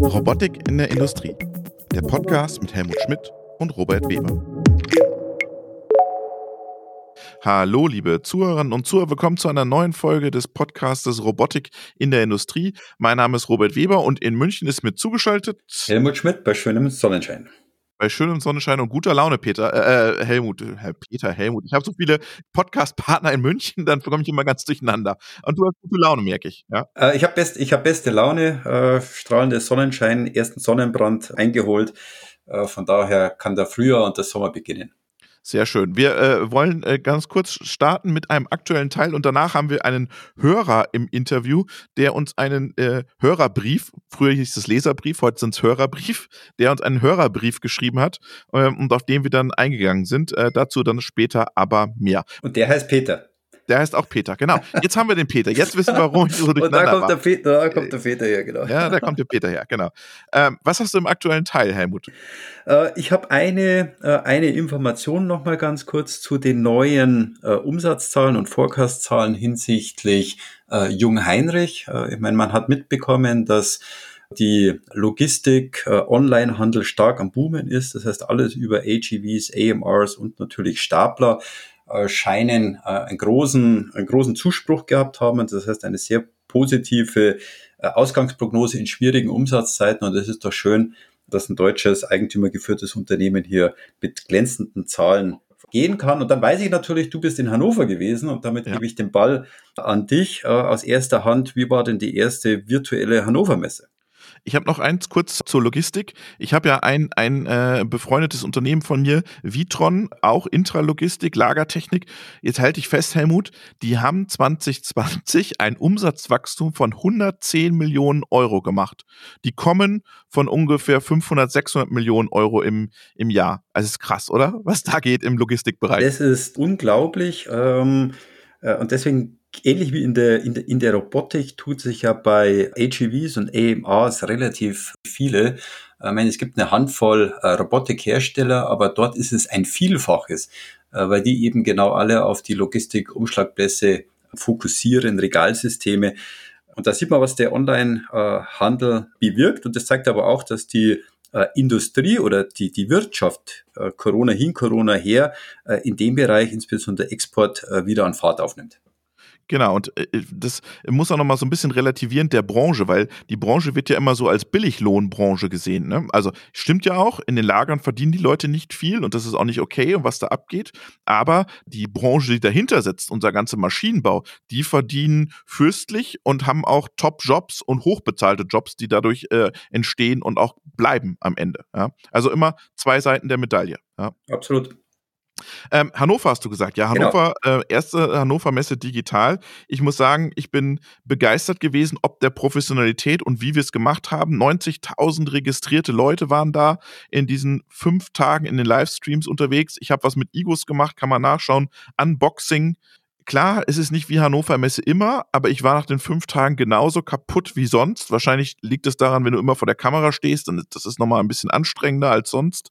Robotik in der Industrie. Der Podcast mit Helmut Schmidt und Robert Weber. Hallo, liebe Zuhörerinnen und Zuhörer, willkommen zu einer neuen Folge des Podcastes Robotik in der Industrie. Mein Name ist Robert Weber und in München ist mir zugeschaltet Helmut Schmidt bei schönem Sonnenschein bei schönem Sonnenschein und guter Laune, Peter, äh, äh Helmut, Herr Peter, Helmut. Ich habe so viele Podcast-Partner in München, dann komme ich immer ganz durcheinander. Und du hast gute Laune, merke ich. Ja? Äh, ich habe best, hab beste Laune, äh, strahlender Sonnenschein, ersten Sonnenbrand eingeholt. Äh, von daher kann der Frühjahr und der Sommer beginnen. Sehr schön. Wir äh, wollen äh, ganz kurz starten mit einem aktuellen Teil und danach haben wir einen Hörer im Interview, der uns einen äh, Hörerbrief, früher hieß es Leserbrief, heute sind es Hörerbrief, der uns einen Hörerbrief geschrieben hat ähm, und auf den wir dann eingegangen sind. Äh, dazu dann später aber mehr. Und der heißt Peter. Der heißt auch Peter, genau. Jetzt haben wir den Peter. Jetzt wissen wir, warum ich so durcheinander Und da kommt, war. Der Peter, da kommt der Peter her, genau. Ja, da kommt der Peter her, genau. Ähm, was hast du im aktuellen Teil, Helmut? Äh, ich habe eine, äh, eine Information nochmal ganz kurz zu den neuen äh, Umsatzzahlen und Forecastzahlen hinsichtlich äh, Jung Heinrich. Äh, ich meine, man hat mitbekommen, dass die Logistik, äh, Onlinehandel stark am Boomen ist. Das heißt, alles über AGVs, AMRs und natürlich Stapler scheinen äh, einen, großen, einen großen Zuspruch gehabt haben. Das heißt, eine sehr positive äh, Ausgangsprognose in schwierigen Umsatzzeiten. Und es ist doch schön, dass ein deutsches eigentümergeführtes Unternehmen hier mit glänzenden Zahlen gehen kann. Und dann weiß ich natürlich, du bist in Hannover gewesen und damit ja. gebe ich den Ball an dich äh, aus erster Hand. Wie war denn die erste virtuelle Hannover-Messe? Ich habe noch eins kurz zur Logistik. Ich habe ja ein, ein äh, befreundetes Unternehmen von mir, Vitron, auch Intralogistik, Lagertechnik. Jetzt halte ich fest, Helmut, die haben 2020 ein Umsatzwachstum von 110 Millionen Euro gemacht. Die kommen von ungefähr 500, 600 Millionen Euro im, im Jahr. Also ist krass, oder? Was da geht im Logistikbereich. Das ist unglaublich. Ähm, äh, und deswegen ähnlich wie in der, in der, in der Robotik tut sich ja bei AGVs und AMRs relativ viele. Ich meine, es gibt eine Handvoll äh, Robotikhersteller, aber dort ist es ein Vielfaches, äh, weil die eben genau alle auf die Logistik-Umschlagplätze fokussieren, Regalsysteme. Und da sieht man, was der Online-Handel bewirkt. Und das zeigt aber auch, dass die äh, Industrie oder die, die Wirtschaft, äh, Corona hin, Corona her, äh, in dem Bereich, insbesondere Export, äh, wieder an Fahrt aufnimmt. Genau, und äh, das muss auch nochmal so ein bisschen relativieren der Branche, weil die Branche wird ja immer so als Billiglohnbranche gesehen. Ne? Also stimmt ja auch, in den Lagern verdienen die Leute nicht viel und das ist auch nicht okay was da abgeht. Aber die Branche, die dahinter sitzt, unser ganzer Maschinenbau, die verdienen fürstlich und haben auch Top-Jobs und hochbezahlte Jobs, die dadurch äh, entstehen und auch bleiben am Ende. Ja? Also immer zwei Seiten der Medaille. Ja? Absolut. Ähm, Hannover hast du gesagt, ja. Genau. Hannover, genau. äh, erste Hannover Messe digital. Ich muss sagen, ich bin begeistert gewesen, ob der Professionalität und wie wir es gemacht haben. 90.000 registrierte Leute waren da in diesen fünf Tagen in den Livestreams unterwegs. Ich habe was mit Igos gemacht, kann man nachschauen. Unboxing, klar, es ist nicht wie Hannover Messe immer, aber ich war nach den fünf Tagen genauso kaputt wie sonst. Wahrscheinlich liegt es daran, wenn du immer vor der Kamera stehst, dann das ist nochmal ein bisschen anstrengender als sonst.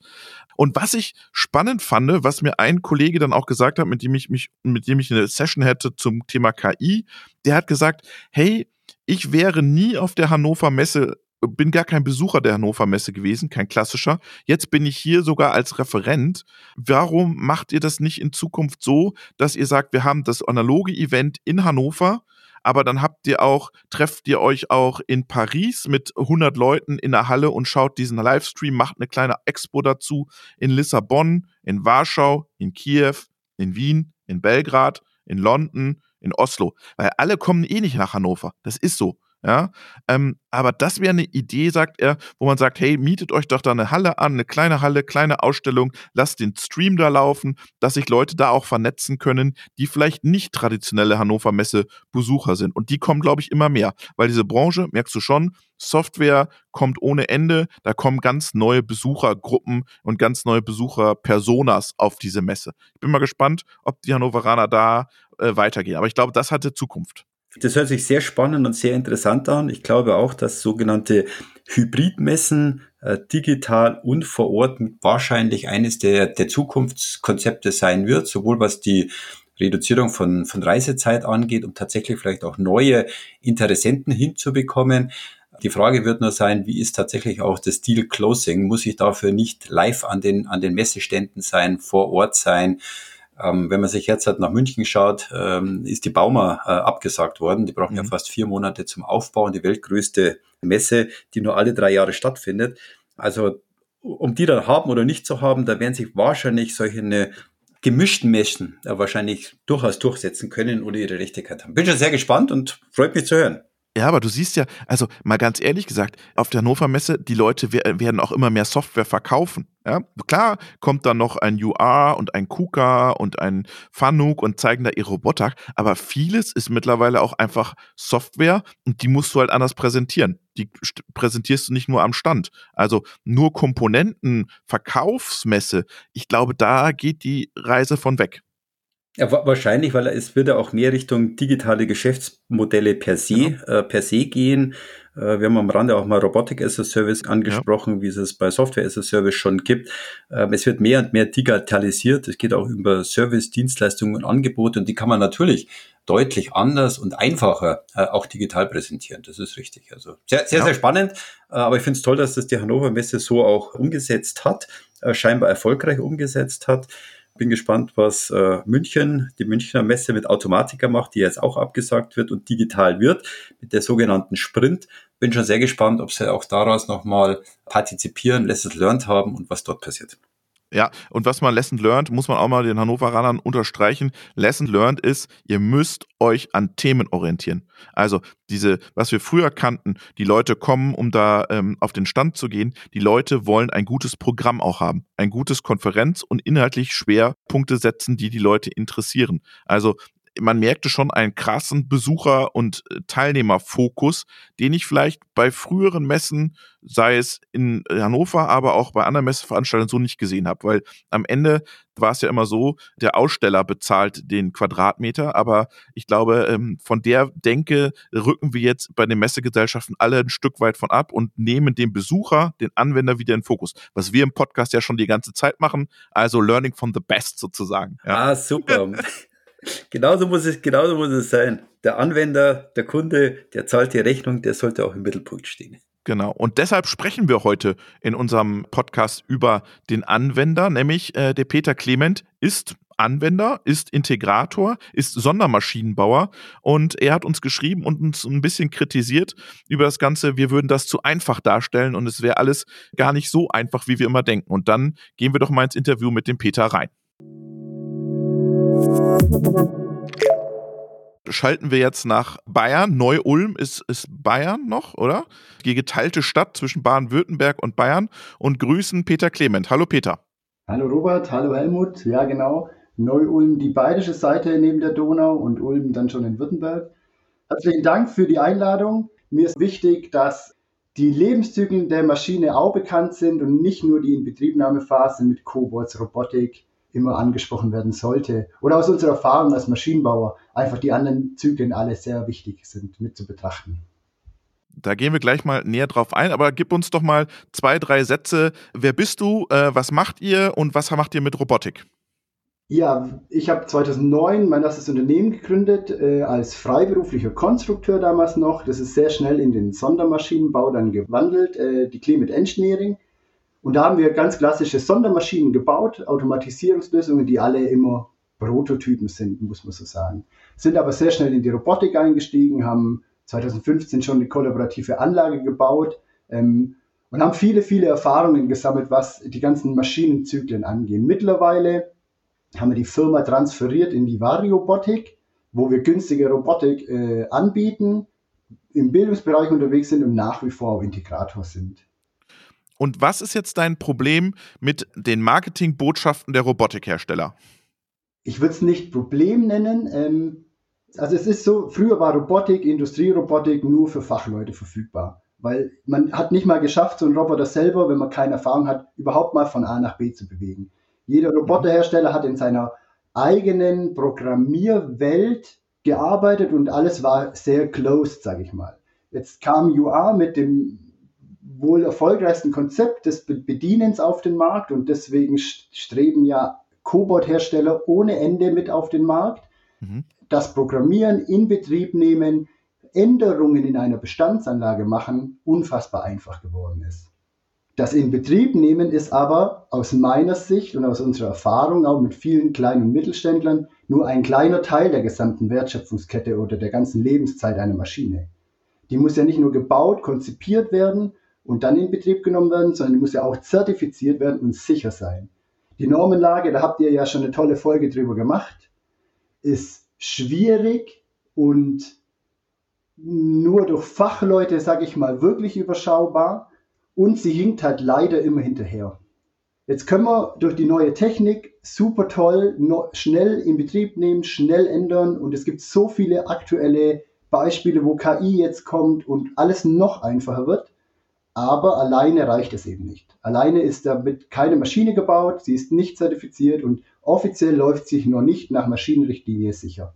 Und was ich spannend fand, was mir ein Kollege dann auch gesagt hat, mit dem ich mich, mit dem ich eine Session hätte zum Thema KI, der hat gesagt, hey, ich wäre nie auf der Hannover Messe bin gar kein Besucher der Hannover Messe gewesen, kein klassischer. Jetzt bin ich hier sogar als Referent. Warum macht ihr das nicht in Zukunft so, dass ihr sagt, wir haben das analoge Event in Hannover, aber dann habt ihr auch, trefft ihr euch auch in Paris mit 100 Leuten in der Halle und schaut diesen Livestream, macht eine kleine Expo dazu in Lissabon, in Warschau, in Kiew, in Wien, in Belgrad, in London, in Oslo. Weil alle kommen eh nicht nach Hannover. Das ist so. Ja, ähm, aber das wäre eine Idee, sagt er, wo man sagt, hey, mietet euch doch da eine Halle an, eine kleine Halle, kleine Ausstellung, lasst den Stream da laufen, dass sich Leute da auch vernetzen können, die vielleicht nicht traditionelle Hannover Messe Besucher sind. Und die kommen, glaube ich, immer mehr, weil diese Branche, merkst du schon, Software kommt ohne Ende, da kommen ganz neue Besuchergruppen und ganz neue Besucherpersonas auf diese Messe. Ich bin mal gespannt, ob die Hannoveraner da äh, weitergehen. Aber ich glaube, das hatte Zukunft. Das hört sich sehr spannend und sehr interessant an. Ich glaube auch, dass sogenannte Hybridmessen äh, digital und vor Ort wahrscheinlich eines der, der Zukunftskonzepte sein wird, sowohl was die Reduzierung von, von Reisezeit angeht, um tatsächlich vielleicht auch neue Interessenten hinzubekommen. Die Frage wird nur sein, wie ist tatsächlich auch das Deal Closing? Muss ich dafür nicht live an den, an den Messeständen sein, vor Ort sein? Ähm, wenn man sich jetzt halt nach München schaut, ähm, ist die Bauma äh, abgesagt worden. Die brauchen mhm. ja fast vier Monate zum Aufbauen. Die weltgrößte Messe, die nur alle drei Jahre stattfindet. Also um die dann haben oder nicht zu haben, da werden sich wahrscheinlich solche eine gemischten Messen äh, wahrscheinlich durchaus durchsetzen können oder ihre Richtigkeit haben. Bin schon sehr gespannt und freut mich zu hören. Ja, aber du siehst ja, also mal ganz ehrlich gesagt, auf der Hannover Messe, die Leute werden auch immer mehr Software verkaufen. Ja, klar kommt dann noch ein UR und ein KUKA und ein Fanuc und zeigen da ihre Roboter, aber vieles ist mittlerweile auch einfach Software und die musst du halt anders präsentieren. Die präsentierst du nicht nur am Stand. Also nur Komponenten, Verkaufsmesse, ich glaube, da geht die Reise von weg. Ja, wahrscheinlich, weil es wird ja auch mehr Richtung digitale Geschäftsmodelle per se, genau. äh, per se gehen. Äh, wir haben am Rande auch mal Robotic as a Service angesprochen, ja. wie es es bei Software as a Service schon gibt. Ähm, es wird mehr und mehr digitalisiert. Es geht auch über Service, Dienstleistungen und Angebote und die kann man natürlich deutlich anders und einfacher äh, auch digital präsentieren. Das ist richtig. Also sehr, sehr, ja. sehr spannend. Äh, aber ich finde es toll, dass das die Hannover Messe so auch umgesetzt hat, äh, scheinbar erfolgreich umgesetzt hat. Bin gespannt, was äh, München, die Münchner Messe mit Automatika macht, die jetzt auch abgesagt wird und digital wird, mit der sogenannten Sprint. Bin schon sehr gespannt, ob sie auch daraus nochmal partizipieren, Lessons Learned haben und was dort passiert. Ja, und was man Lesson Learned, muss man auch mal den Hannoveranern unterstreichen. Lesson Learned ist, ihr müsst euch an Themen orientieren. Also diese, was wir früher kannten, die Leute kommen, um da ähm, auf den Stand zu gehen. Die Leute wollen ein gutes Programm auch haben, ein gutes Konferenz und inhaltlich Schwerpunkte setzen, die die Leute interessieren. Also man merkte schon einen krassen Besucher- und äh, Teilnehmerfokus, den ich vielleicht bei früheren Messen, sei es in Hannover, aber auch bei anderen Messeveranstaltungen so nicht gesehen habe, weil am Ende war es ja immer so, der Aussteller bezahlt den Quadratmeter, aber ich glaube, ähm, von der Denke rücken wir jetzt bei den Messegesellschaften alle ein Stück weit von ab und nehmen den Besucher, den Anwender wieder in Fokus, was wir im Podcast ja schon die ganze Zeit machen, also Learning from the Best sozusagen. Ja. Ah, super. genauso muss es, genauso muss es sein. Der Anwender, der Kunde, der zahlt die Rechnung, der sollte auch im Mittelpunkt stehen. Genau. Und deshalb sprechen wir heute in unserem Podcast über den Anwender, nämlich äh, der Peter Clement ist Anwender, ist Integrator, ist Sondermaschinenbauer und er hat uns geschrieben und uns ein bisschen kritisiert über das Ganze, wir würden das zu einfach darstellen und es wäre alles gar nicht so einfach, wie wir immer denken. Und dann gehen wir doch mal ins Interview mit dem Peter rein. Schalten wir jetzt nach Bayern. Neu-Ulm ist, ist Bayern noch, oder? Die geteilte Stadt zwischen Baden-Württemberg und Bayern. Und grüßen Peter Clement. Hallo Peter. Hallo Robert, hallo Helmut. Ja, genau. Neu-Ulm die bayerische Seite neben der Donau und Ulm dann schon in Württemberg. Herzlichen Dank für die Einladung. Mir ist wichtig, dass die Lebenszyklen der Maschine auch bekannt sind und nicht nur die Inbetriebnahmephase mit Cobots, Robotik, immer angesprochen werden sollte. Oder aus unserer Erfahrung als Maschinenbauer einfach die anderen Zyklen alle sehr wichtig sind mit zu betrachten. Da gehen wir gleich mal näher drauf ein, aber gib uns doch mal zwei, drei Sätze. Wer bist du, äh, was macht ihr und was macht ihr mit Robotik? Ja, ich habe 2009 mein erstes Unternehmen gegründet, äh, als freiberuflicher Konstrukteur damals noch. Das ist sehr schnell in den Sondermaschinenbau dann gewandelt, äh, die Climate Engineering. Und da haben wir ganz klassische Sondermaschinen gebaut, Automatisierungslösungen, die alle immer Prototypen sind, muss man so sagen. Sind aber sehr schnell in die Robotik eingestiegen, haben 2015 schon eine kollaborative Anlage gebaut ähm, und haben viele, viele Erfahrungen gesammelt, was die ganzen Maschinenzyklen angehen. Mittlerweile haben wir die Firma transferiert in die Variobotik, wo wir günstige Robotik äh, anbieten, im Bildungsbereich unterwegs sind und nach wie vor auch Integrator sind. Und was ist jetzt dein Problem mit den Marketingbotschaften der Robotikhersteller? Ich würde es nicht Problem nennen. Ähm, also es ist so, früher war Robotik, Industrierobotik nur für Fachleute verfügbar. Weil man hat nicht mal geschafft, so einen Roboter selber, wenn man keine Erfahrung hat, überhaupt mal von A nach B zu bewegen. Jeder Roboterhersteller hat in seiner eigenen Programmierwelt gearbeitet und alles war sehr closed, sage ich mal. Jetzt kam UR mit dem wohl erfolgreichsten Konzept des Bedienens auf den Markt und deswegen streben ja Cobot-Hersteller ohne Ende mit auf den Markt. mhm. das Programmieren, in Betrieb nehmen, Änderungen in einer Bestandsanlage machen unfassbar einfach geworden ist. Das Inbetriebnehmen ist aber aus meiner Sicht und aus unserer Erfahrung auch mit vielen kleinen und Mittelständlern nur ein kleiner Teil der gesamten Wertschöpfungskette oder der ganzen Lebenszeit einer Maschine. Die muss ja nicht nur gebaut, konzipiert werden und dann in Betrieb genommen werden, sondern die muss ja auch zertifiziert werden und sicher sein. Die Normenlage, da habt ihr ja schon eine tolle Folge drüber gemacht, ist schwierig und nur durch Fachleute, sage ich mal, wirklich überschaubar und sie hinkt halt leider immer hinterher. Jetzt können wir durch die neue Technik super toll schnell in Betrieb nehmen, schnell ändern und es gibt so viele aktuelle Beispiele, wo KI jetzt kommt und alles noch einfacher wird. Aber alleine reicht es eben nicht. Alleine ist damit keine Maschine gebaut, sie ist nicht zertifiziert und offiziell läuft sich noch nicht nach Maschinenrichtlinie sicher.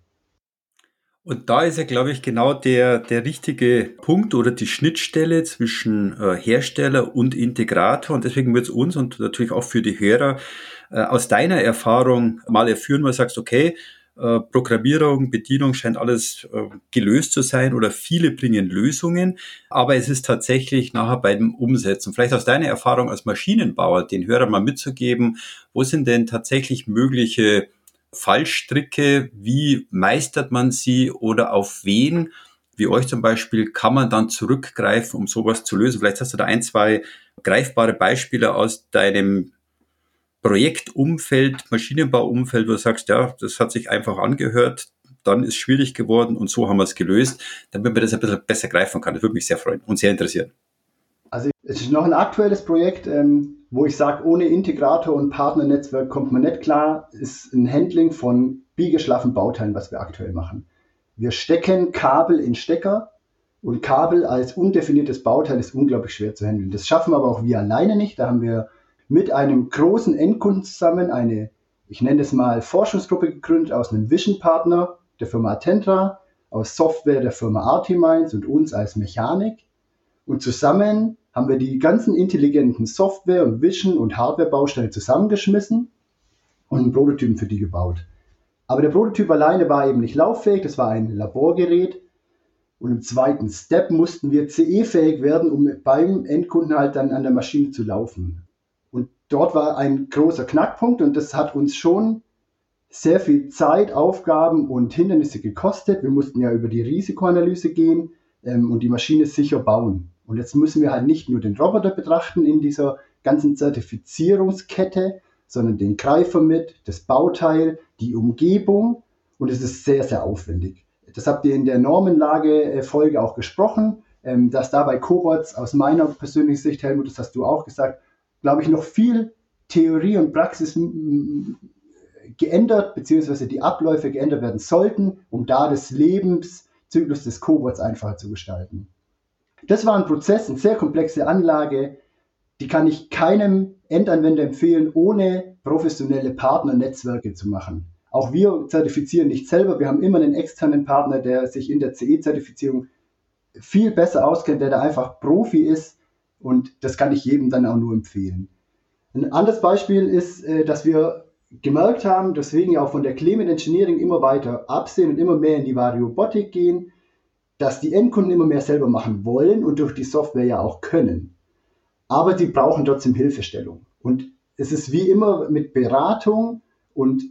Und da ist ja, glaube ich, genau der, der richtige Punkt oder die Schnittstelle zwischen äh, Hersteller und Integrator. Und deswegen wird es uns und natürlich auch für die Hörer äh, aus deiner Erfahrung mal erführen, wo du sagst, okay, äh, Programmierung, Bedienung scheint alles äh, gelöst zu sein oder viele bringen Lösungen, aber es ist tatsächlich nachher bei dem Umsetzen. Vielleicht aus deiner Erfahrung als Maschinenbauer den Hörern mal mitzugeben, wo sind denn tatsächlich mögliche Fallstricke, wie meistert man sie oder auf wen, wie euch zum Beispiel, kann man dann zurückgreifen, um sowas zu lösen? Vielleicht hast du da ein, zwei greifbare Beispiele aus deinem Projektumfeld, Maschinenbauumfeld, wo du sagst, ja, das hat sich einfach angehört, dann ist schwierig geworden und so haben wir es gelöst, damit man das ein bisschen besser greifen kann. Das würde mich sehr freuen und sehr interessieren. Also es ist noch ein aktuelles Projekt, ähm, wo ich sage, ohne Integrator und Partnernetzwerk kommt man nicht klar, ist ein Handling von biegeschlaffen Bauteilen, was wir aktuell machen. Wir stecken Kabel in Stecker und Kabel als undefiniertes Bauteil ist unglaublich schwer zu handeln. Das schaffen aber auch wir alleine nicht. Da haben wir mit einem großen Endkunden zusammen eine, ich nenne es mal, Forschungsgruppe gegründet aus einem Vision-Partner der Firma Attentra, aus Software der Firma Artimines und uns als Mechanik. Und zusammen haben wir die ganzen intelligenten Software- und Vision- und Hardware-Bausteine zusammengeschmissen und einen Prototypen für die gebaut. Aber der Prototyp alleine war eben nicht lauffähig, das war ein Laborgerät. Und im zweiten Step mussten wir CE-fähig werden, um beim Endkunden halt dann an der Maschine zu laufen. Dort war ein großer Knackpunkt und das hat uns schon sehr viel Zeit, Aufgaben und Hindernisse gekostet. Wir mussten ja über die Risikoanalyse gehen ähm, und die Maschine sicher bauen. Und jetzt müssen wir halt nicht nur den Roboter betrachten in dieser ganzen Zertifizierungskette, sondern den Greifer mit, das Bauteil, die Umgebung und es ist sehr, sehr aufwendig. Das habt ihr in der Normenlage-Folge auch gesprochen, ähm, dass da bei Cobots aus meiner persönlichen Sicht, Helmut, das hast du auch gesagt, glaube ich, noch viel Theorie und Praxis geändert, beziehungsweise die Abläufe geändert werden sollten, um da des Lebenszyklus des Cobots einfacher zu gestalten. Das war ein Prozess, eine sehr komplexe Anlage, die kann ich keinem Endanwender empfehlen, ohne professionelle Partnernetzwerke zu machen. Auch wir zertifizieren nicht selber, wir haben immer einen externen Partner, der sich in der CE-Zertifizierung viel besser auskennt, der da einfach Profi ist und das kann ich jedem dann auch nur empfehlen. Ein anderes Beispiel ist, äh, dass wir gemerkt haben, deswegen ja auch von der Clement Engineering immer weiter absehen und immer mehr in die Variobotik gehen, dass die Endkunden immer mehr selber machen wollen und durch die Software ja auch können. Aber sie brauchen trotzdem Hilfestellung. Und es ist wie immer mit Beratung und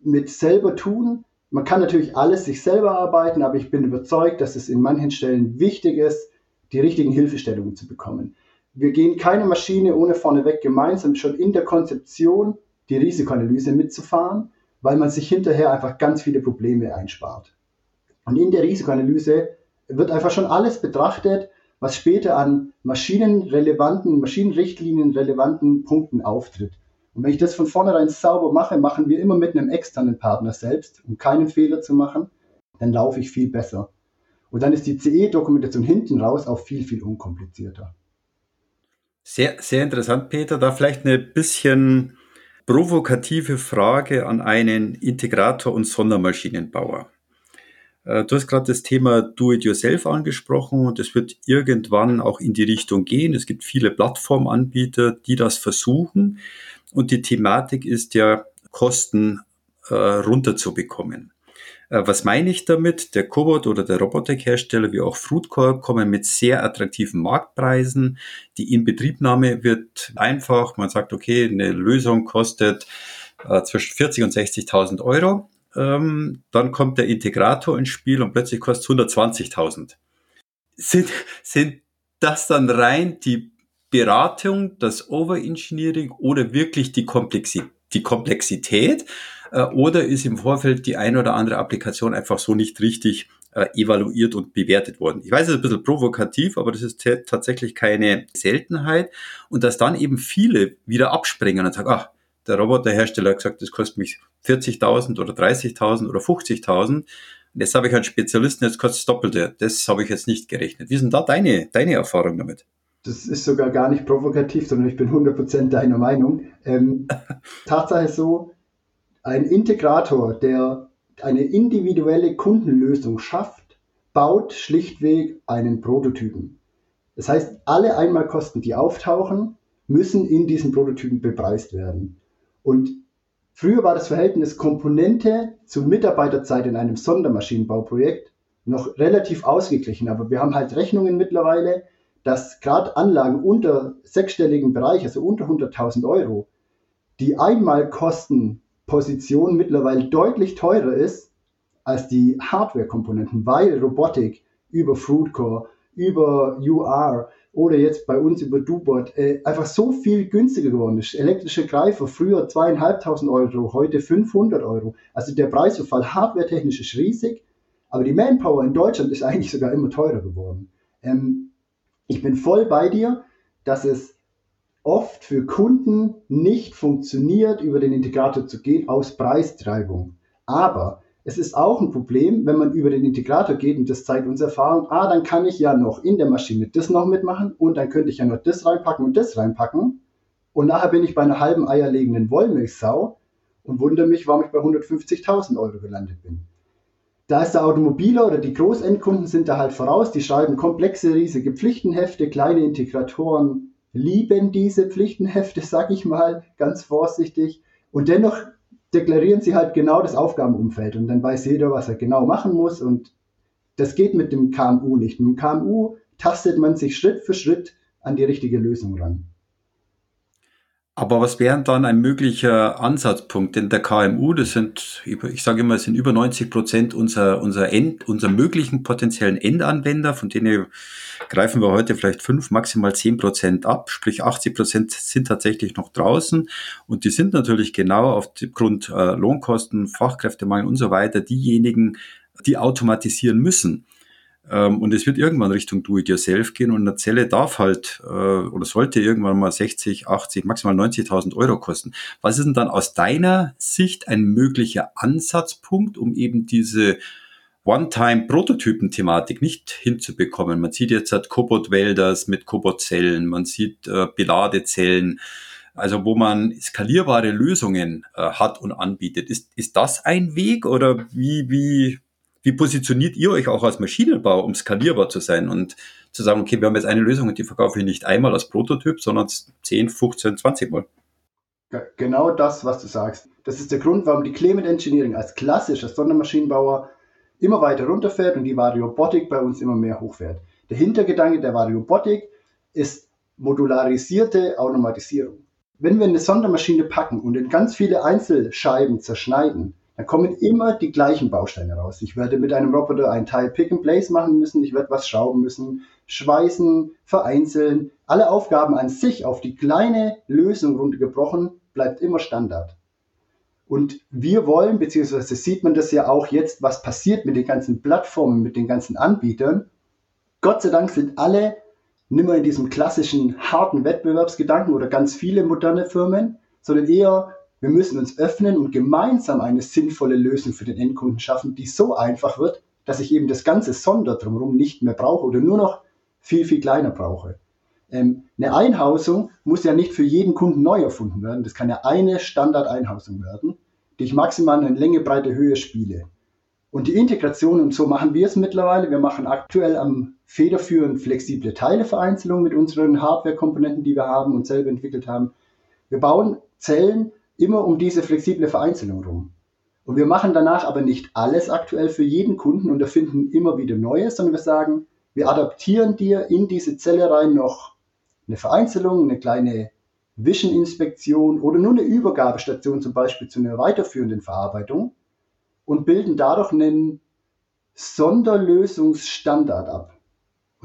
mit selber tun. Man kann natürlich alles sich selber arbeiten, aber ich bin überzeugt, dass es in manchen Stellen wichtig ist, die richtigen Hilfestellungen zu bekommen. Wir gehen keine Maschine ohne vorneweg gemeinsam schon in der Konzeption die Risikoanalyse mitzufahren, weil man sich hinterher einfach ganz viele Probleme einspart. Und in der Risikoanalyse wird einfach schon alles betrachtet, was später an maschinenrelevanten, maschinenrichtlinienrelevanten Punkten auftritt. Und wenn ich das von vornherein sauber mache, machen wir immer mit einem externen Partner selbst, um keinen Fehler zu machen, dann laufe ich viel besser. Und dann ist die CE-Dokumentation hinten raus auch viel, viel unkomplizierter. Sehr, sehr interessant, Peter. Da vielleicht eine bisschen provokative Frage an einen Integrator und Sondermaschinenbauer. Äh, du hast gerade das Thema Do-it-yourself angesprochen und es wird irgendwann auch in die Richtung gehen. Es gibt viele Plattformanbieter, die das versuchen und die Thematik ist ja, Kosten äh, runterzubekommen. Äh, was meine ich damit? Der Cobot oder der Robotikhersteller wie auch Fruitcore kommen mit sehr attraktiven Marktpreisen. Die Inbetriebnahme wird einfach. Man sagt, okay, eine Lösung kostet äh, zwischen 40 und 60.000 Euro. Ähm, dann kommt der Integrator ins Spiel und plötzlich kostet 120.000. Sind, sind das dann rein die Beratung, das Overengineering oder wirklich die, Komplexi die Komplexität? Äh, oder ist im Vorfeld die ein oder andere Applikation einfach so nicht richtig äh, evaluiert und bewertet worden? Ich weiß, es ist ein bisschen provokativ, aber das ist tatsächlich keine Seltenheit. Und dass dann eben viele wieder abspringen und sagen, ach, der Roboterhersteller hat gesagt, das kostet mich 40.000 oder 30.000 oder 50.000. Und jetzt habe ich einen Spezialisten, jetzt kostet es Doppelte. Das habe ich jetzt nicht gerechnet. Wie sind da deine, deine Erfahrung damit? Das ist sogar gar nicht provokativ, sondern ich bin 100% deiner Meinung. Ähm, Tatsache ist so, ein Integrator, der eine individuelle Kundenlösung schafft, baut schlichtweg einen Prototypen. Das heißt, alle Einmalkosten, die auftauchen, müssen in diesen Prototypen bepreist werden. Und früher war das Verhältnis Komponente zu Mitarbeiterzeit in einem Sondermaschinenbauprojekt noch relativ ausgeglichen, aber wir haben halt Rechnungen mittlerweile, dass gerade Anlagen unter sechsstelligen Bereich, also unter 100.000 Euro, die Einmalkostenposition mittlerweile deutlich teurer ist als die Hardware-Komponenten, weil Robotik über Fruitcore, über UR oder jetzt bei uns über Dubot äh, einfach so viel günstiger geworden ist. Elektrische Greifer früher zweieinhalbtausend Euro, heute 500 Euro. Also der Preisverfall hardwaretechnisch ist riesig, aber die Manpower in Deutschland ist eigentlich sogar immer teurer geworden. Ähm, ich bin voll bei dir, dass es oft für Kunden nicht funktioniert, über den Integrator zu gehen aus Preistreibung. Aber es ist auch ein Problem, wenn man über den Integrator geht und das zeigt uns Erfahrung, ah, dann kann ich ja noch in der Maschine das noch mitmachen und dann könnte ich ja noch das reinpacken und das reinpacken. Und nachher bin ich bei einer halben eierlegenden Wollmilchsau und wundere mich, warum ich bei 150.000 Euro gelandet bin. Da ist der Automobiler oder die Großendkunden sind da halt voraus, die schreiben komplexe, riesige Pflichtenhefte, kleine Integratoren lieben diese Pflichtenhefte, sag ich mal, ganz vorsichtig. Und dennoch deklarieren sie halt genau das Aufgabenumfeld und dann weiß jeder, was er genau machen muss und das geht mit dem KMU nicht. Mit dem KMU tastet man sich Schritt für Schritt an die richtige Lösung ran. Aber was wäre dann ein möglicher Ansatzpunkt? Denn der KMU, das sind, ich sage immer, es sind über 90 Prozent unserer, unserer, End, unserer möglichen potenziellen Endanwender, von denen greifen wir heute vielleicht fünf, maximal zehn Prozent ab, sprich 80 Prozent sind tatsächlich noch draußen. Und die sind natürlich genau aufgrund äh, Lohnkosten, Fachkräftemangel und so weiter diejenigen, die automatisieren müssen. Ähm, und es wird irgendwann Richtung Do-it-yourself gehen und eine Zelle darf halt äh, oder sollte irgendwann mal 60, 80, maximal 90.000 Euro kosten. Was ist denn dann aus deiner Sicht ein möglicher Ansatzpunkt, um eben diese One-Time-Prototypen-Thematik nicht hinzubekommen? Man sieht jetzt halt Cobot-Welders mit Cobot-Zellen, man sieht äh, Beladezellen, also wo man skalierbare Lösungen äh, hat und anbietet. Ist, ist das ein Weg oder wie, wie, wie positioniert ihr euch auch als Maschinenbau, um skalierbar zu sein und zu sagen, okay, wir haben jetzt eine Lösung und die verkaufe ich nicht einmal als Prototyp, sondern 10, 15, 20 Mal? Genau das, was du sagst. Das ist der Grund, warum die Clement Engineering als klassischer Sondermaschinenbauer immer weiter runterfährt und die Variobotik bei uns immer mehr hochfährt. Der Hintergedanke der Variobotik ist modularisierte Automatisierung. Wenn wir eine Sondermaschine packen und in ganz viele Einzelscheiben zerschneiden, dann kommen immer die gleichen Bausteine raus. Ich werde mit einem Roboter ein Teil Pick and Place machen müssen, ich werde was schrauben müssen, schweißen, vereinzeln. Alle Aufgaben an sich auf die kleine Lösung runtergebrochen bleibt immer Standard. Und wir wollen, beziehungsweise sieht man das ja auch jetzt, was passiert mit den ganzen Plattformen, mit den ganzen Anbietern. Gott sei Dank sind alle nimmer in diesem klassischen harten Wettbewerbsgedanken oder ganz viele moderne Firmen, sondern eher wir müssen uns öffnen und gemeinsam eine sinnvolle Lösung für den Endkunden schaffen, die so einfach wird, dass ich eben das ganze Sonder drumherum nicht mehr brauche oder nur noch viel, viel kleiner brauche. Ähm, eine Einhausung muss ja nicht für jeden Kunden neu erfunden werden. Das kann ja eine Standardeinhausung werden, die ich maximal in Länge, Breite, Höhe spiele. Und die Integration, und so machen wir es mittlerweile, wir machen aktuell am federführend flexible Teilevereinzelung mit unseren Hardware-Komponenten, die wir haben und selber entwickelt haben. Wir bauen Zellen immer um diese flexible Vereinzelung rum. Und wir machen danach aber nicht alles aktuell für jeden Kunden und erfinden immer wieder Neues, sondern wir sagen, wir adaptieren dir in diese Zelle rein noch eine Vereinzelung, eine kleine Vision-Inspektion oder nur eine Übergabestation zum Beispiel zu einer weiterführenden Verarbeitung und bilden dadurch einen Sonderlösungsstandard ab.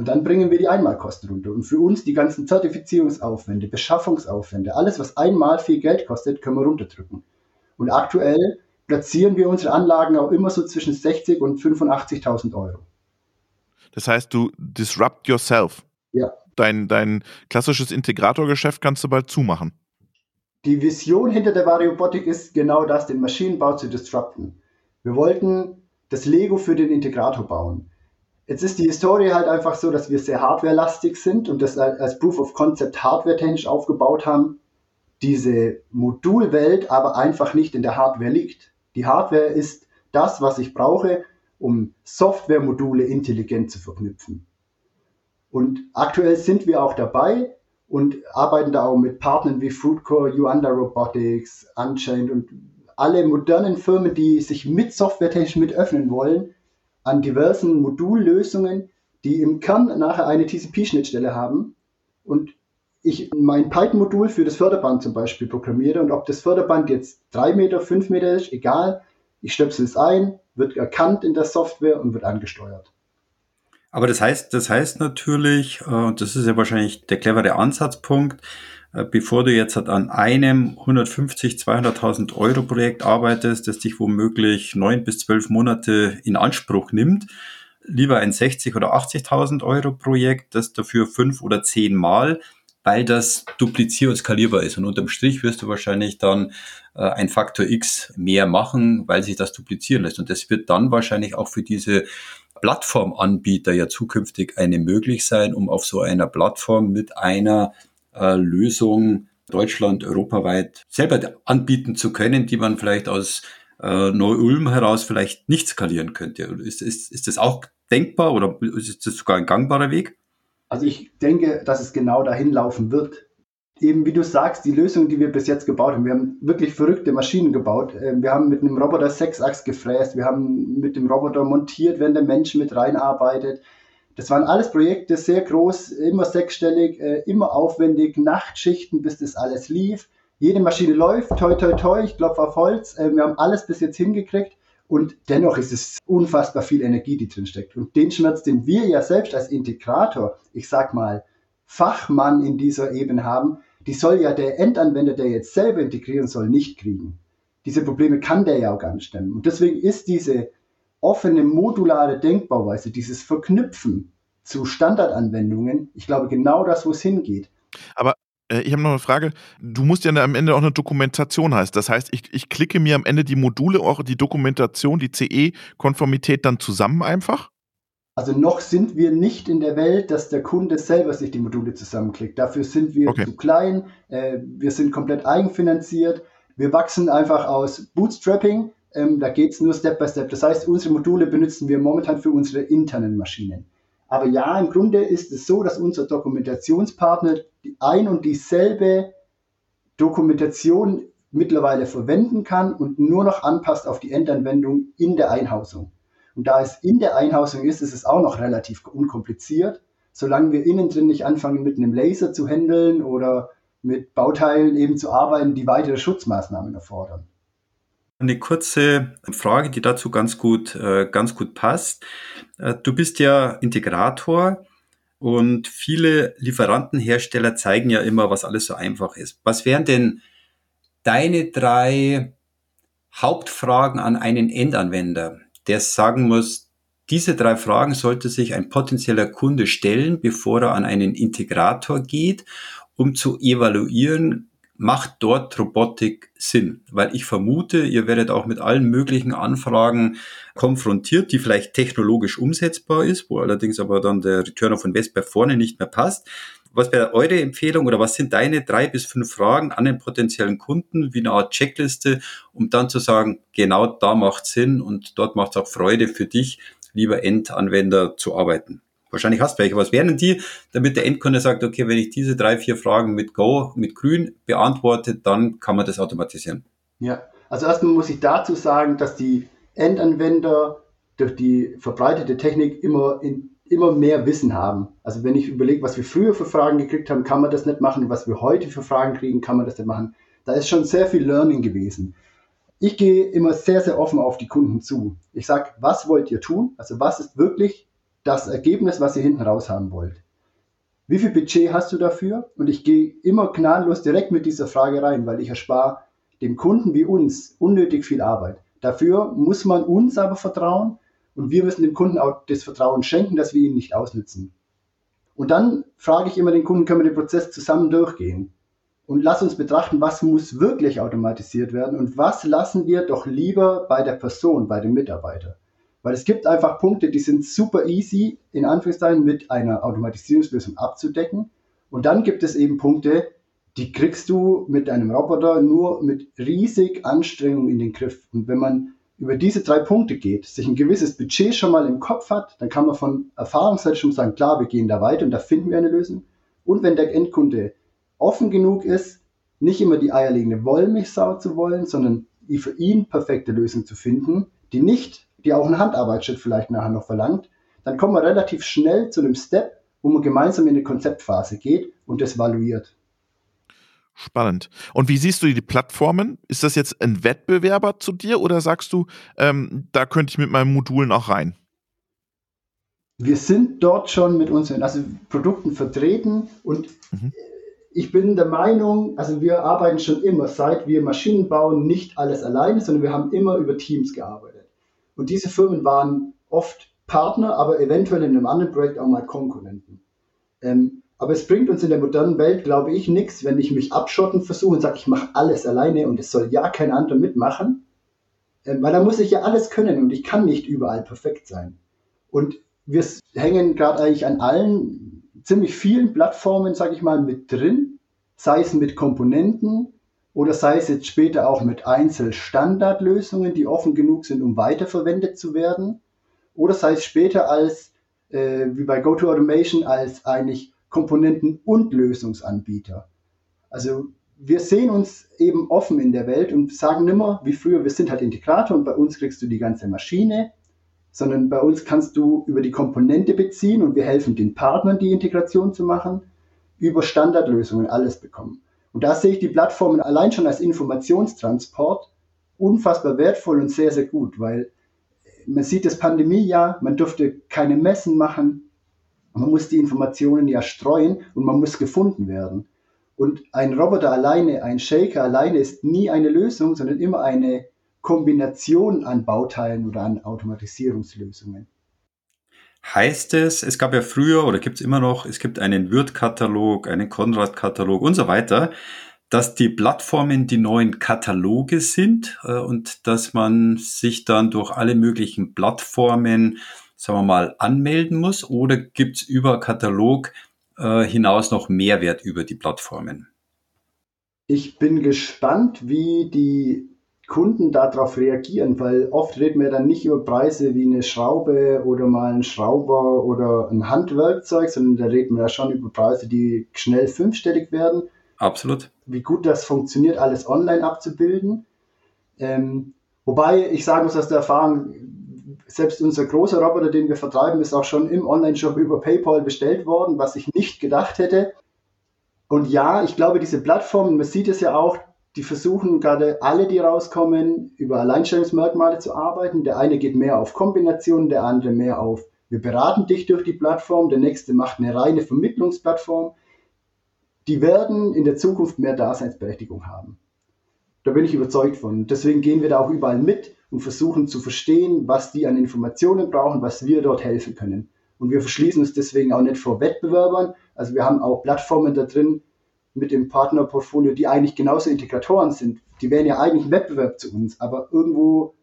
Und dann bringen wir die Einmalkosten runter. Und für uns die ganzen Zertifizierungsaufwände, Beschaffungsaufwände, alles, was einmal viel Geld kostet, können wir runterdrücken. Und aktuell platzieren wir unsere Anlagen auch immer so zwischen 60 und 85.000 Euro. Das heißt, du disrupt yourself. Ja. Dein, dein klassisches Integratorgeschäft kannst du bald zumachen. Die Vision hinter der Variobotik ist genau das, den Maschinenbau zu disrupten. Wir wollten das Lego für den Integrator bauen. Jetzt ist die Historie halt einfach so, dass wir sehr hardwarelastig sind und das als Proof of Concept hardware-technisch aufgebaut haben. Diese Modulwelt aber einfach nicht in der Hardware liegt. Die Hardware ist das, was ich brauche, um Softwaremodule intelligent zu verknüpfen. Und aktuell sind wir auch dabei und arbeiten da auch mit Partnern wie Fruitcore, Uanda Robotics, Unchained und alle modernen Firmen, die sich mit softwaretechnisch mit öffnen wollen, an diversen Modullösungen, die im Kern nachher eine TCP-Schnittstelle haben und ich mein Python-Modul für das Förderband zum Beispiel programmiere und ob das Förderband jetzt drei Meter, fünf Meter ist, egal, ich stöpsel es ein, wird erkannt in der Software und wird angesteuert. Aber das heißt, das heißt natürlich, äh, und das ist ja wahrscheinlich der clevere Ansatzpunkt, äh, bevor du jetzt an einem 150, 200.000 Euro Projekt arbeitest, das dich womöglich neun bis zwölf Monate in Anspruch nimmt, lieber ein 60 oder 80.000 Euro Projekt, das dafür fünf oder zehn Mal weil das duplizier- und skalierbar ist. Und unterm Strich wirst du wahrscheinlich dann äh, ein Faktor X mehr machen, weil sich das duplizieren lässt. Und das wird dann wahrscheinlich auch für diese Plattformanbieter ja zukünftig eine möglich sein, um auf so einer Plattform mit einer äh, Lösung Deutschland europaweit selber anbieten zu können, die man vielleicht aus äh, Neu-Ulm heraus vielleicht nicht skalieren könnte. Ist, ist, ist das auch denkbar oder ist das sogar ein gangbarer Weg? Also ich denke, dass es genau dahin laufen wird. Eben wie du sagst, die Lösung, die wir bis jetzt gebaut haben, wir haben wirklich verrückte Maschinen gebaut. Ähm, wir haben mit einem Roboter Sechsachs gefräst, wir haben mit dem Roboter montiert, wenn der Mensch mit reinarbeitet. Das waren alles Projekte, sehr groß, immer sechsstellig, äh, immer aufwendig, Nachtschichten, bis das alles lief. Jede Maschine läuft, toi, toi, toi, ich klopfe auf Holz. Ähm, wir haben alles bis jetzt hingekriegt. Und dennoch ist es unfassbar viel Energie, die drin steckt. Und den Schmerz, den wir ja selbst als Integrator, ich sag mal, Fachmann in dieser Ebene haben, die soll ja der Endanwender, der jetzt selber integrieren soll, nicht kriegen. Diese Probleme kann der ja auch gar nicht stemmen. Und deswegen ist diese offene modulare Denkbauweise, dieses Verknüpfen zu Standardanwendungen, ich glaube genau das, wo es hingeht. Aber äh, ich habe noch eine Frage. Du musst ja am Ende auch eine Dokumentation heißt. Das heißt, ich, ich klicke mir am Ende die Module, auch die Dokumentation, die CE-Konformität dann zusammen einfach? Also noch sind wir nicht in der Welt, dass der Kunde selber sich die Module zusammenklickt. Dafür sind wir okay. zu klein. Äh, wir sind komplett eigenfinanziert. Wir wachsen einfach aus Bootstrapping. Ähm, da geht es nur Step by Step. Das heißt, unsere Module benutzen wir momentan für unsere internen Maschinen. Aber ja, im Grunde ist es so, dass unser Dokumentationspartner die ein und dieselbe Dokumentation mittlerweile verwenden kann und nur noch anpasst auf die Endanwendung in der Einhausung. Und da es in der Einhausung ist, ist es auch noch relativ unkompliziert, solange wir innen drin nicht anfangen, mit einem Laser zu handeln oder mit Bauteilen eben zu arbeiten, die weitere Schutzmaßnahmen erfordern. Eine kurze Frage, die dazu ganz gut, äh, ganz gut passt. Äh, du bist ja Integrator und viele Lieferantenhersteller zeigen ja immer, was alles so einfach ist. Was wären denn deine drei Hauptfragen an einen Endanwender, der sagen muss, diese drei Fragen sollte sich ein potenzieller Kunde stellen, bevor er an einen Integrator geht, um zu evaluieren, macht dort Robotik Sinn? Weil ich vermute, ihr werdet auch mit allen möglichen Anfragen konfrontiert, die vielleicht technologisch umsetzbar ist, wo allerdings aber dann der Return of Invest bei vorne nicht mehr passt. Was wäre eure Empfehlung oder was sind deine drei bis fünf Fragen an den potenziellen Kunden, wie eine Art Checkliste, um dann zu sagen, genau da macht Sinn und dort macht es auch Freude für dich, lieber Endanwender, zu arbeiten? Wahrscheinlich hast du welche. Was wären die, damit der Endkunde sagt, okay, wenn ich diese drei, vier Fragen mit Go, mit Grün beantworte, dann kann man das automatisieren. Ja, Also erstmal muss ich dazu sagen, dass die Endanwender durch die verbreitete Technik immer, in, immer mehr Wissen haben. Also wenn ich überlege, was wir früher für Fragen gekriegt haben, kann man das nicht machen. Was wir heute für Fragen kriegen, kann man das nicht machen. Da ist schon sehr viel Learning gewesen. Ich gehe immer sehr, sehr offen auf die Kunden zu. Ich sage, was wollt ihr tun? Also was ist wirklich das Ergebnis, was ihr hinten raus haben wollt? Wie viel Budget hast du dafür? Und ich gehe immer gnadenlos direkt mit dieser Frage rein, weil ich erspare dem Kunden wie uns unnötig viel Arbeit. Dafür muss man uns aber vertrauen und wir müssen dem Kunden auch das Vertrauen schenken, dass wir ihn nicht ausnützen. Und dann frage ich immer den Kunden, können wir den Prozess zusammen durchgehen? Und lass uns betrachten, was muss wirklich automatisiert werden und was lassen wir doch lieber bei der Person, bei dem Mitarbeiter. Weil es gibt einfach Punkte, die sind super easy, in Anführungszeichen, mit einer Automatisierungslösung abzudecken. Und dann gibt es eben Punkte, die kriegst du mit einem Roboter nur mit riesig Anstrengung in den Griff. Und wenn man über diese drei Punkte geht, sich ein gewisses Budget schon mal im Kopf hat, dann kann man von Erfahrungsseite schon sagen, klar, wir gehen da weiter und da finden wir eine Lösung. Und wenn der Endkunde offen genug ist, nicht immer die eierlegende Wollmilchsau zu wollen, sondern die für ihn perfekte Lösung zu finden, die nicht, die auch einen Handarbeitsschritt vielleicht nachher noch verlangt, dann kommt man relativ schnell zu einem Step, wo man gemeinsam in eine Konzeptphase geht und das valuiert. Spannend. Und wie siehst du die Plattformen? Ist das jetzt ein Wettbewerber zu dir oder sagst du, ähm, da könnte ich mit meinen Modulen auch rein? Wir sind dort schon mit unseren also Produkten vertreten und mhm. ich bin der Meinung, also wir arbeiten schon immer, seit wir Maschinen bauen, nicht alles alleine, sondern wir haben immer über Teams gearbeitet. Und diese Firmen waren oft Partner, aber eventuell in einem anderen Projekt auch mal Konkurrenten. Ähm, aber es bringt uns in der modernen Welt, glaube ich, nichts, wenn ich mich abschotten versuche und sage, ich mache alles alleine und es soll ja kein anderer mitmachen. Ähm, weil da muss ich ja alles können und ich kann nicht überall perfekt sein. Und wir hängen gerade eigentlich an allen ziemlich vielen Plattformen, sage ich mal, mit drin, sei es mit Komponenten oder sei es jetzt später auch mit Einzelstandardlösungen, die offen genug sind, um weiterverwendet zu werden, oder sei es später als, äh, wie bei GoToAutomation, als eigentlich Komponenten und Lösungsanbieter. Also wir sehen uns eben offen in der Welt und sagen nimmer wie früher, wir sind halt Integrator und bei uns kriegst du die ganze Maschine, sondern bei uns kannst du über die Komponente beziehen und wir helfen den Partnern, die Integration zu machen, über Standardlösungen alles bekommen. Und da sehe ich die Plattformen allein schon als Informationstransport unfassbar wertvoll und sehr, sehr gut, weil man sieht das Pandemiejahr, man durfte keine Messen machen, man muss die Informationen ja streuen und man muss gefunden werden. Und ein Roboter alleine, ein Shaker alleine ist nie eine Lösung, sondern immer eine Kombination an Bauteilen oder an Automatisierungslösungen. Heißt es, es gab ja früher oder gibt es immer noch, es gibt einen Wirt-Katalog, einen Konrad-Katalog und so weiter, dass die Plattformen die neuen Kataloge sind äh, und dass man sich dann durch alle möglichen Plattformen sagen wir mal, anmelden muss oder gibt es über Katalog äh, hinaus noch Mehrwert über die Plattformen? Ich bin gespannt, wie die Kunden darauf reagieren, weil oft reden wir dann nicht über Preise wie eine Schraube oder mal ein Schrauber oder ein Handwerkzeug, sondern da reden wir ja schon über Preise, die schnell fünfstellig werden. Absolut. Wie gut das funktioniert, alles online abzubilden. Ähm, wobei ich sagen muss aus der Erfahrung, selbst unser großer Roboter, den wir vertreiben, ist auch schon im Online-Shop über PayPal bestellt worden, was ich nicht gedacht hätte. Und ja, ich glaube, diese Plattformen, man sieht es ja auch, die versuchen gerade alle, die rauskommen, über Alleinstellungsmerkmale zu arbeiten. Der eine geht mehr auf Kombinationen, der andere mehr auf, wir beraten dich durch die Plattform, der nächste macht eine reine Vermittlungsplattform. Die werden in der Zukunft mehr Daseinsberechtigung haben. Da bin ich überzeugt von. Deswegen gehen wir da auch überall mit und versuchen zu verstehen, was die an Informationen brauchen, was wir dort helfen können. Und wir verschließen uns deswegen auch nicht vor Wettbewerbern. Also wir haben auch Plattformen da drin mit dem Partnerportfolio, die eigentlich genauso Integratoren sind. Die wären ja eigentlich ein Wettbewerb zu uns, aber irgendwo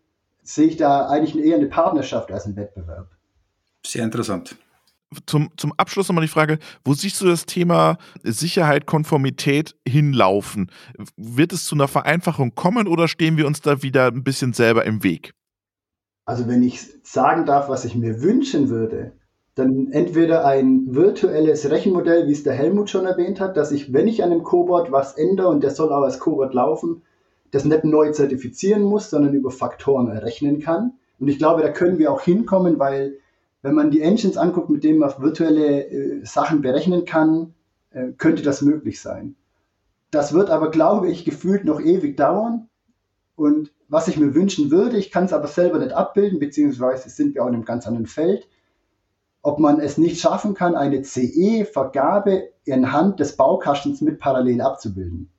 sehe ich da eigentlich eher eine Partnerschaft als einen Wettbewerb. Sehr interessant zum, zum Abschluss nochmal die Frage, wo siehst du das Thema Sicherheit, Konformität hinlaufen? Wird es zu einer Vereinfachung kommen oder stehen wir uns da wieder ein bisschen selber im Weg? Also wenn ich sagen darf, was ich mir wünschen würde, dann entweder ein virtuelles Rechenmodell, wie es der Helmut schon erwähnt hat, dass ich, wenn ich an einem Cobot was ändere und der soll auch als Cobot laufen, das nicht neu zertifizieren muss, sondern über Faktoren errechnen kann. Und ich glaube, da können wir auch hinkommen, weil wenn man die Engines anguckt, mit denen man virtuelle äh, Sachen berechnen kann, äh, könnte das möglich sein. Das wird aber, glaube ich, gefühlt noch ewig dauern. Und was ich mir wünschen würde, ich kann es aber selber nicht abbilden, beziehungsweise sind wir auch in einem ganz anderen Feld, ob man es nicht schaffen kann, eine CE-Vergabe anhand des Baukastens mit parallel abzubilden.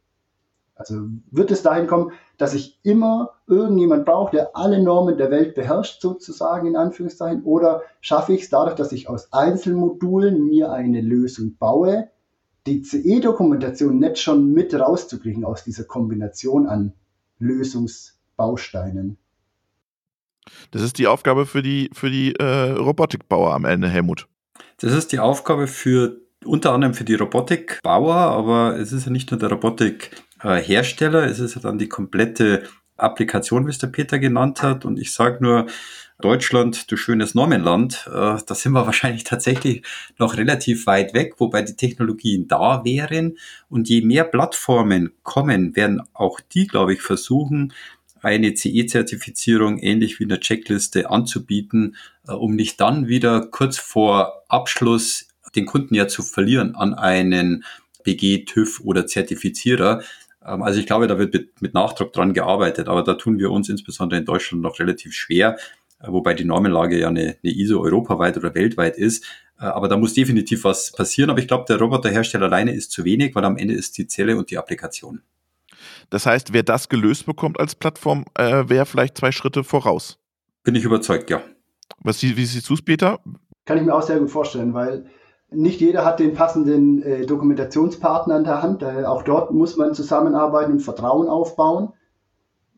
Also wird es dahin kommen, dass ich immer irgendjemand brauche, der alle Normen der Welt beherrscht, sozusagen in Anführungszeichen, oder schaffe ich es dadurch, dass ich aus Einzelmodulen mir eine Lösung baue, die CE-Dokumentation nicht schon mit rauszukriegen aus dieser Kombination an Lösungsbausteinen. Das ist die Aufgabe für die, für die äh, Robotikbauer am Ende, Helmut. Das ist die Aufgabe für unter anderem für die Robotikbauer, aber es ist ja nicht nur der Robotikhersteller, es ist ja dann die komplette Applikation, wie es der Peter genannt hat. Und ich sage nur, Deutschland, du schönes Normenland, äh, da sind wir wahrscheinlich tatsächlich noch relativ weit weg, wobei die Technologien da wären. Und je mehr Plattformen kommen, werden auch die, glaube ich, versuchen, eine CE-Zertifizierung ähnlich wie eine Checkliste anzubieten, äh, um nicht dann wieder kurz vor Abschluss den Kunden ja zu verlieren an einen BG, TÜV oder Zertifizierer. Ähm, also ich glaube, da wird mit, Nachdruck dran gearbeitet, aber da tun wir uns insbesondere in Deutschland noch relativ schwer, äh, wobei die Normenlage ja eine, eine ISO europaweit oder weltweit ist. Äh, aber da muss definitiv was passieren. Aber ich glaube, der Roboterhersteller alleine ist zu wenig, weil am Ende ist die Zelle und die Applikation. Das heißt, wer das gelöst bekommt als Plattform, äh, wäre vielleicht zwei Schritte voraus. Bin ich überzeugt, ja. Was, wie siehst du es, Peter? Kann ich mir auch sehr gut vorstellen, weil nicht jeder hat den passenden äh, Dokumentationspartner in der Hand. Äh, auch dort muss man zusammenarbeiten und Vertrauen aufbauen.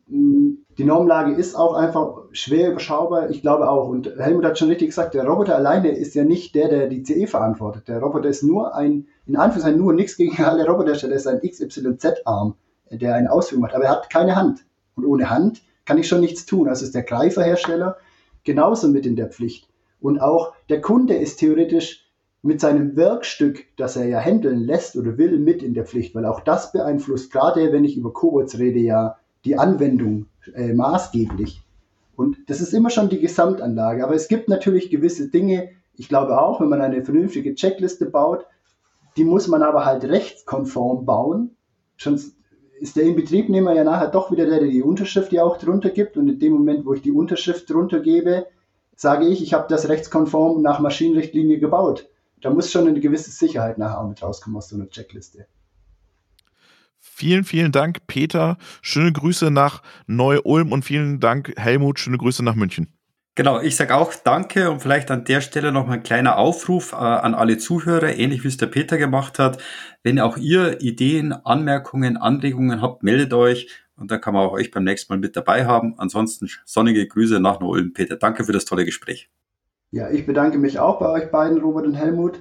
Mm, die Normlage ist auch einfach schwer überschaubar. Ich glaube auch, und Helmut hat schon richtig gesagt, der Roboter alleine ist ja nicht der, der die CE verantwortet. Der Roboter ist nur ein, in Anführungszeichen nur nichts gegen alle Robotersteller, ist ein XYZ-Arm der eine Ausführung macht. Aber er hat keine Hand. Und ohne Hand kann ich schon nichts tun. Also ist der Greiferhersteller genauso mit in der Pflicht. Und auch der Kunde ist theoretisch mit seinem Werkstück, das er ja handeln lässt oder will, mit in der Pflicht, weil auch das beeinflusst, gerade wenn ich über Cobots rede, ja die Anwendung äh, maßgeblich. Und das ist immer schon die Gesamtanlage. Aber es gibt natürlich gewisse Dinge, ich glaube auch, wenn man eine vernünftige Checkliste baut, die muss man aber halt rechtskonform bauen. Schon ist der Inbetriebnehmer ja nachher doch wieder der, der die Unterschrift ja auch drunter gibt. Und in dem Moment, wo ich die Unterschrift drunter gebe, sage ich, ich habe das rechtskonform nach Maschinenrichtlinie gebaut. Da muss schon eine gewisse Sicherheit nachher auch mit rauskommen aus so einer Checkliste. Vielen, vielen Dank, Peter. Schöne Grüße nach Neu-Ulm und vielen Dank, Helmut. Schöne Grüße nach München. Genau, ich sage auch Danke und vielleicht an der Stelle noch mal ein kleiner Aufruf äh, an alle Zuhörer, ähnlich wie es der Peter gemacht hat. Wenn auch ihr Ideen, Anmerkungen, Anregungen habt, meldet euch und da kann man auch euch beim nächsten Mal mit dabei haben. Ansonsten sonnige Grüße nach Neu-Ulm, Peter. Danke für das tolle Gespräch. Ja, ich bedanke mich auch bei euch beiden, Robert und Helmut.